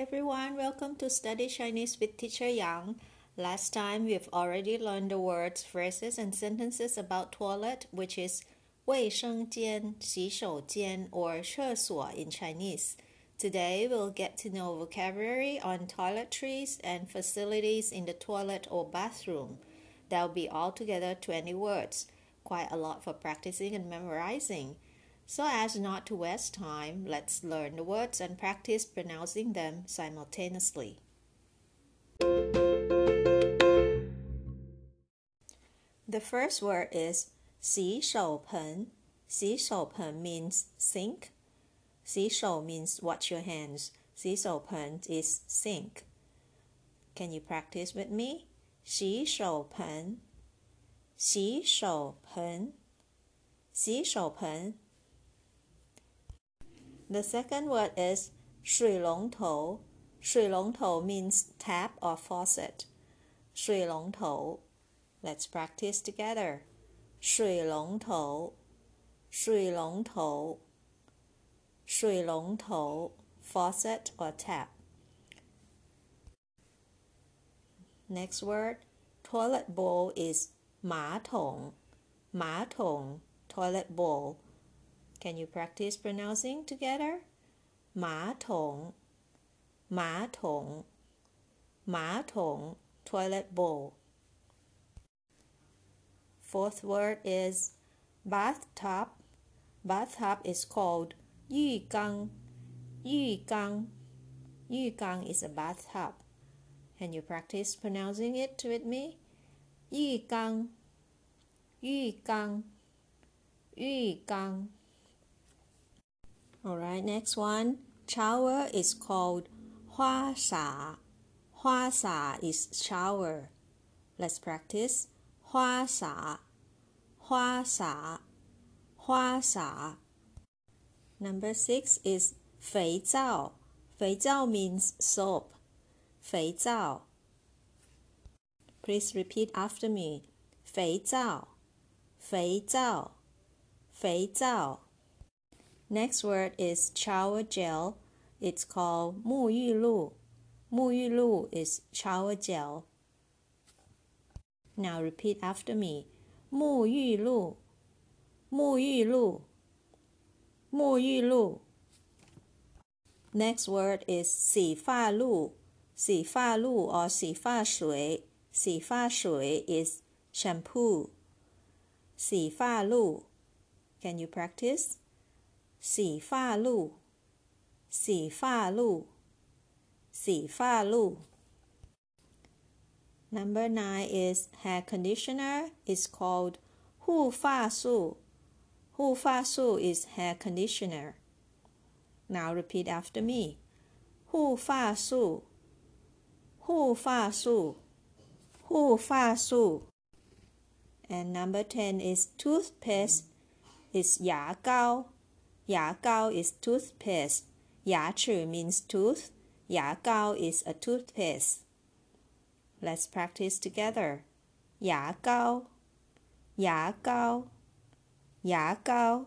everyone, welcome to Study Chinese with Teacher Yang. Last time we've already learned the words, phrases, and sentences about toilet, which is 卫生间,洗手间 or 厕所 in Chinese. Today we'll get to know vocabulary on toiletries and facilities in the toilet or bathroom. There'll be altogether 20 words, quite a lot for practicing and memorizing. So, as not to waste time, let's learn the words and practice pronouncing them simultaneously. The first word is 洗手盆.洗手盆 means sink. 洗手 means wash your hands. 洗手盆 is sink. Can you practice with me? 洗手盆,洗手盆,洗手盆 the second word is 水龙头.水龙头 means tap or faucet. 水龙头. Let's practice together. 水龙头,水龙头,水龙头 faucet or tap. Next word, toilet bowl is 马桶.马桶 toilet bowl. Can you practice pronouncing together? 马桶,马桶,马桶 toilet bowl. Fourth word is bathtub. Bathtub is called 浴缸,浴缸,浴缸 is a bathtub. Can you practice pronouncing it with me? 浴缸,浴缸,浴缸 Alright, next one. Shower is called Hua Sha. Hua Sha is shower. Let's practice. Hua Sha. Hua Sha. Hua Sha. Number six is Fei Zao. Fei Zao means soap. Fei Zao. Please repeat after me. Fei Zao. Fei Zao. Fei Zao. Next word is shower gel. It's called 沐浴露.沐浴露 is shower gel. Now repeat after me. 沐浴露,沐浴露,沐浴露. Next word is 洗发露.洗发露 or 洗发水.洗发水 is shampoo. 洗发露. Can you practice? 洗发露，洗发露，洗发露。Number nine is hair conditioner. It's called 护发素.护发素 is hair conditioner. Now repeat after me. 护发素，护发素，护发素。And number ten is toothpaste. It's 牙膏。 牙膏 is toothpaste. 牙齿 means tooth. 牙膏 is a toothpaste. Let's practice together. 牙膏,牙膏,牙膏.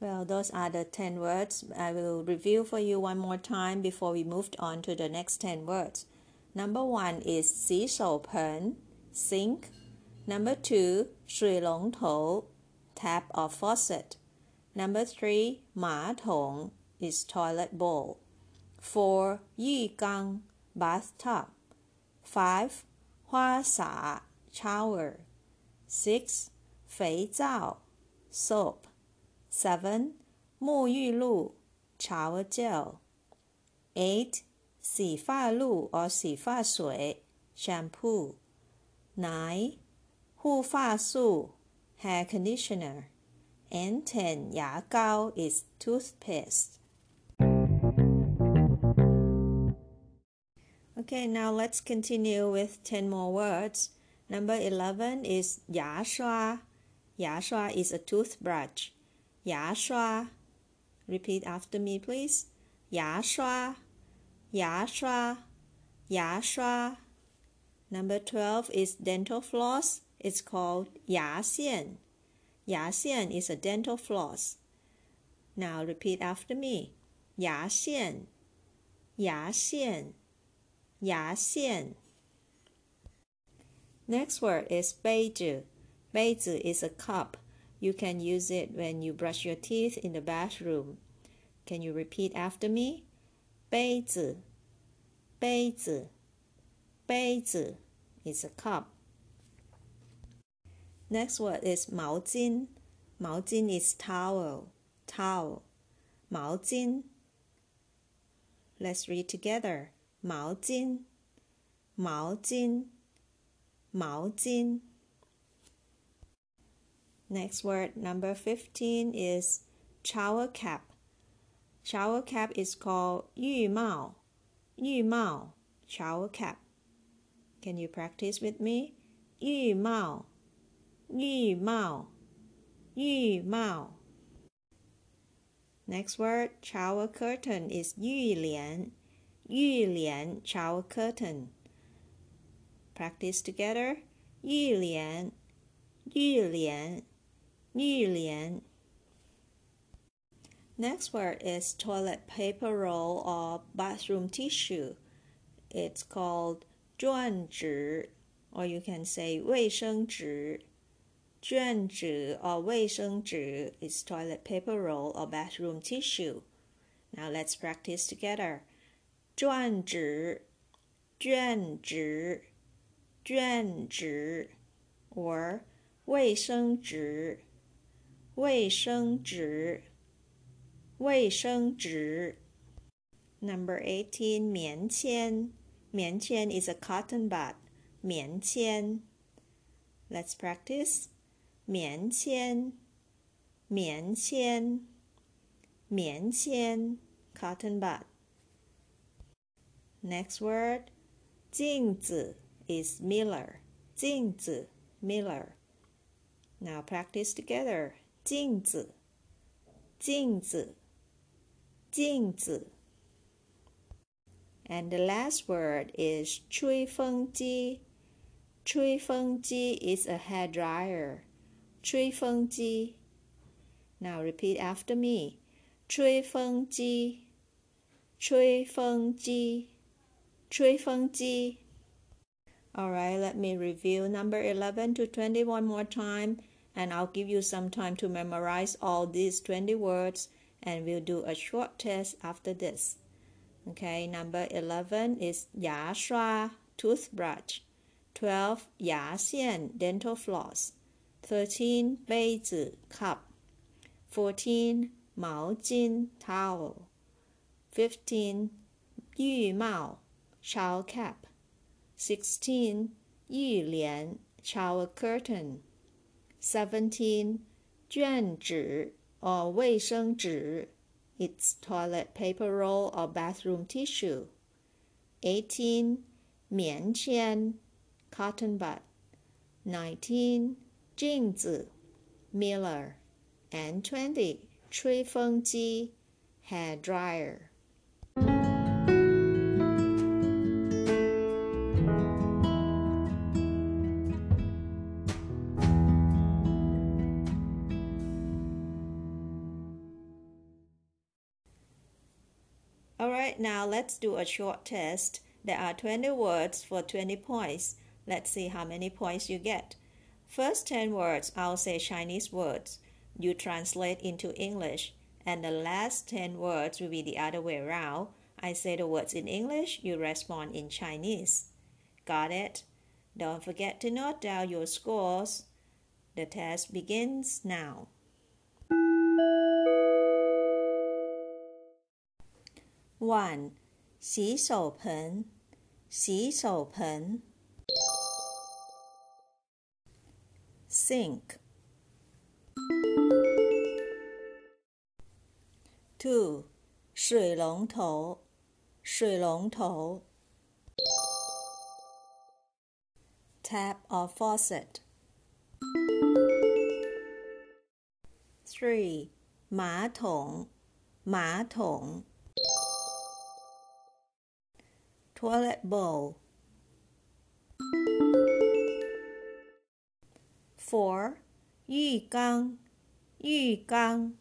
Well, those are the 10 words. I will review for you one more time before we moved on to the next 10 words. Number one is 洗手盆, sink. Number two, 水龙头, tap or faucet. Number three, 马桶 is toilet bowl. Four, 浴缸 bathtub. Five, 花洒 shower. Six, 肥皂 soap. Seven, 沐浴露 shower gel. Eight, 洗发露 or 洗发水 shampoo. Nine, 护发素 hair conditioner and 10牙膏 is toothpaste. Okay, now let's continue with 10 more words. Number 11 is 牙刷.牙刷 is a toothbrush. 牙刷. Repeat after me, please. 牙刷,牙刷,牙刷. Number 12 is dental floss. It's called 牙线.牙线 is a dental floss. Now repeat after me. 牙线, 牙线牙线 Next word is 杯子杯子 is a cup. You can use it when you brush your teeth in the bathroom. Can you repeat after me? 杯子杯子杯子 is a cup. Next word is 毛巾毛巾 is towel towel 毛巾 Let's read together 毛巾毛巾毛巾 Next word number 15 is shower cap shower cap is called 浴帽浴帽 shower cap Can you practice with me? 浴帽 浴帽，浴帽。Next word, shower curtain is 浴帘，浴帘 shower curtain. Practice together. Next word is toilet paper roll or bathroom tissue. It's called 卷纸 or you can say 卫生纸卷纸 or 卫生纸 is toilet paper roll or bathroom tissue. Now let's practice together. 卷纸,卷纸,卷纸 or 卫生纸,卫生纸,卫生纸 Number 18, 棉签.棉签 is a cotton bud. 棉签 Let's practice. 棉签，棉签，棉签，cotton bud. Next word, 镜子 is mirror. 镜子 mirror. Now practice together. 镜子，镜子，镜子。And the last word is 吹风机。吹风机 is a hair dryer. 吹风机。Now repeat after me. 吹风机，吹风机，吹风机。Alright, let me review number 11 to 20 one more time, and I'll give you some time to memorize all these 20 words, and we'll do a short test after this. Okay, number 11 is 牙刷 toothbrush, 12 牙线 dental floss. 13. 杯子 cup 14. 毛巾 towel 15. 浴帽 shower cap 16. 浴帘 shower curtain 17. 卷纸 or 卫生纸 it's toilet paper roll or bathroom tissue 18. 棉签 cotton bud 19. 镜子 mirror and 20吹风机 hair dryer Alright, now let's do a short test. There are 20 words for 20 points. Let's see how many points you get. First 10 words, I'll say Chinese words. You translate into English. And the last 10 words will be the other way around. I say the words in English, you respond in Chinese. Got it? Don't forget to note down your scores. The test begins now. One, 洗手盆，洗手盆。 sink. 2. 水龙头，水龙头。tap or faucet. 3. 马桶，马桶。toilet bowl. Four，浴缸，浴缸。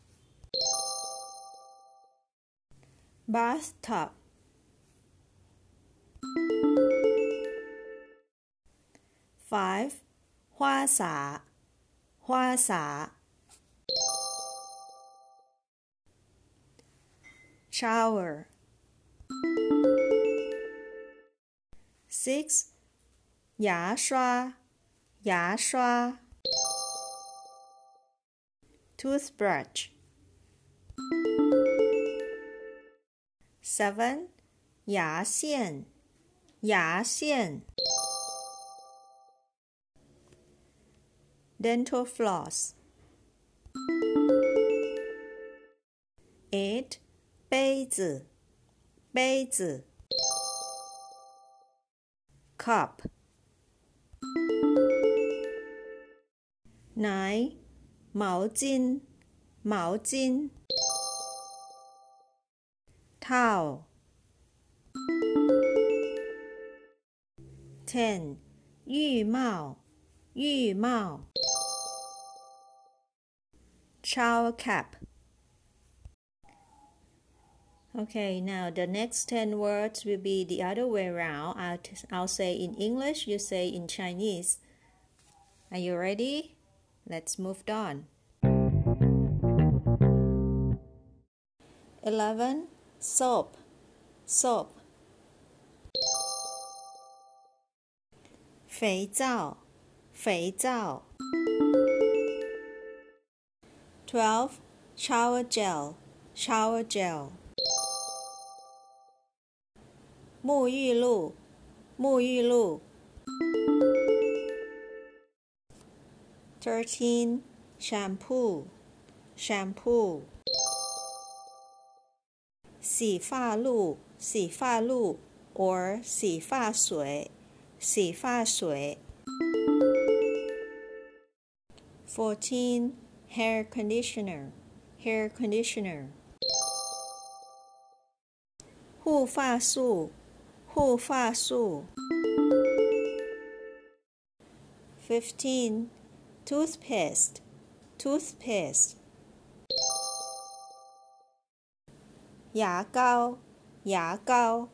Bathtub, Five 花洒花洒 shower Six 牙刷牙刷 toothbrush Seven 牙线牙线 dental floss. 8. 杯子杯子 cup. 9. 毛巾毛巾 towel. 10. 浴帽浴帽 shower cap. Okay, now the next 10 words will be the other way around. I'll, t- I'll say in English, you say in Chinese. Are you ready? Let's move on. 11. Soap. Soap. 肥皂，肥皂。12. Shower gel, shower gel. 沐浴露，沐浴露。 13. Shampoo, shampoo. 洗发露，洗发露，or 洗发水，洗发水。14 hair conditioner, hair conditioner. 护发素，护发素。Fifteen, toothpaste, toothpaste. 牙膏，牙膏。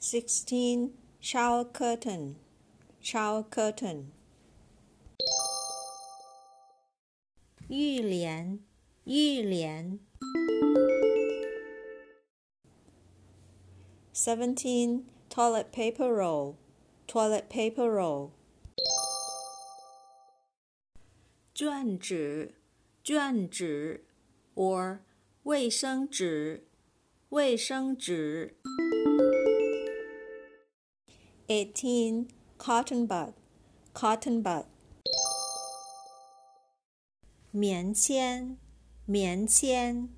Sixteen, shower curtain, shower curtain. 浴帘，浴帘。Seventeen toilet paper roll, toilet paper roll. 卷纸，卷纸，or 卫生纸，卫生纸。Eighteen cotton bud, cotton bud. 棉签，棉签。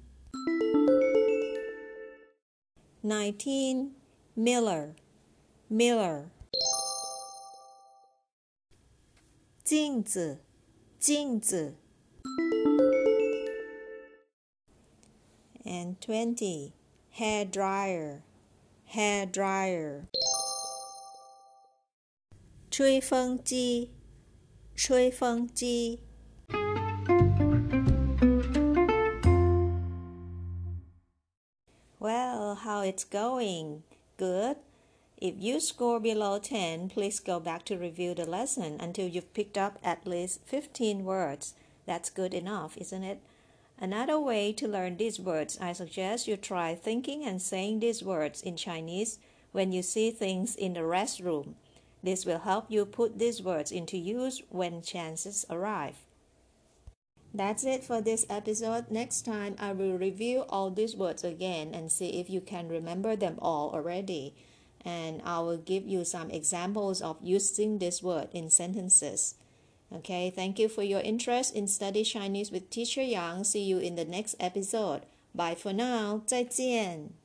Nineteen Miller, Miller。镜子， 镜子。And twenty hair dryer, hair dryer。吹风机，吹风机。Well, how it's going? Good. If you score below 10, please go back to review the lesson until you've picked up at least 15 words. That's good enough, isn't it? Another way to learn these words, I suggest you try thinking and saying these words in Chinese when you see things in the restroom. This will help you put these words into use when chances arrive. That's it for this episode. Next time, I will review all these words again and see if you can remember them all already. And I will give you some examples of using this word in sentences. Okay, thank you for your interest in Study Chinese with Teacher Yang. See you in the next episode. Bye for now. 再见。